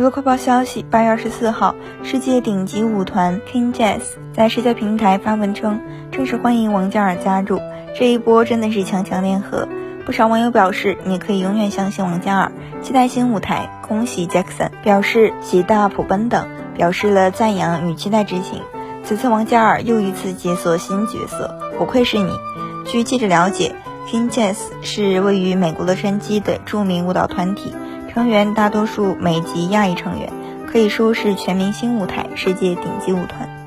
娱乐快报消息：八月二十四号，世界顶级舞团 King Jazz 在社交平台发文称，正式欢迎王嘉尔加入。这一波真的是强强联合。不少网友表示：“你可以永远相信王嘉尔，期待新舞台，恭喜 Jackson，表示喜大普奔等，表示了赞扬与期待之情。”此次王嘉尔又一次解锁新角色，不愧是你。据记者了解，King Jazz 是位于美国洛杉矶的著名舞蹈团体，成员大多数美籍亚裔成员，可以说是全明星舞台世界顶级舞团。